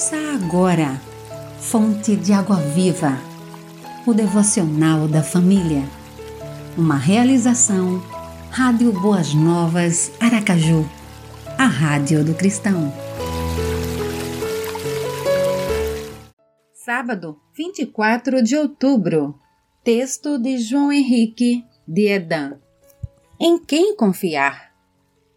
Ouça agora, Fonte de Água Viva, o devocional da família. Uma realização, Rádio Boas Novas, Aracaju, a Rádio do Cristão. Sábado, 24 de outubro. Texto de João Henrique de Edan. Em quem confiar?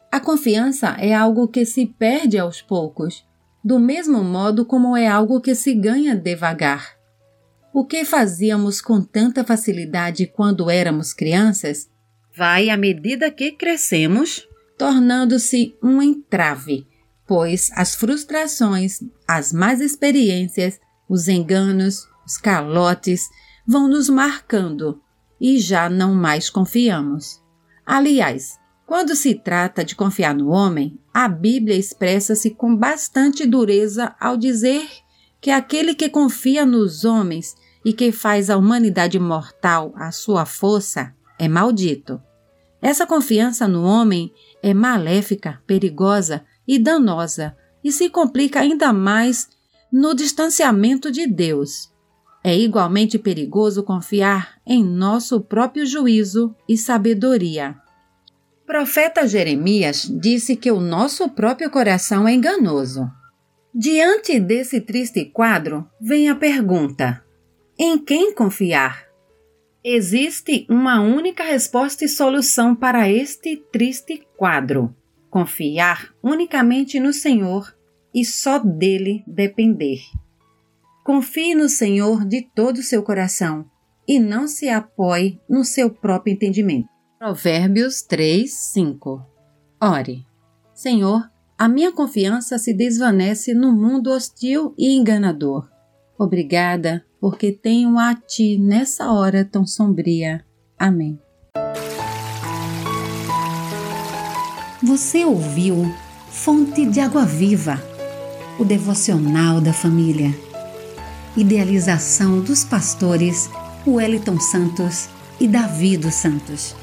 A confiança é algo que se perde aos poucos do mesmo modo como é algo que se ganha devagar. O que fazíamos com tanta facilidade quando éramos crianças vai, à medida que crescemos, tornando-se um entrave, pois as frustrações, as más experiências, os enganos, os calotes vão nos marcando e já não mais confiamos. Aliás, quando se trata de confiar no homem, a Bíblia expressa-se com bastante dureza ao dizer que aquele que confia nos homens e que faz a humanidade mortal a sua força é maldito. Essa confiança no homem é maléfica, perigosa e danosa e se complica ainda mais no distanciamento de Deus. É igualmente perigoso confiar em nosso próprio juízo e sabedoria profeta Jeremias disse que o nosso próprio coração é enganoso. Diante desse triste quadro, vem a pergunta: em quem confiar? Existe uma única resposta e solução para este triste quadro: confiar unicamente no Senhor e só dele depender. Confie no Senhor de todo o seu coração e não se apoie no seu próprio entendimento. Provérbios 3, 5 Ore, Senhor, a minha confiança se desvanece no mundo hostil e enganador. Obrigada, porque tenho a Ti nessa hora tão sombria. Amém. Você ouviu Fonte de Água Viva, o devocional da família. Idealização dos pastores Wellington Santos e Davi dos Santos.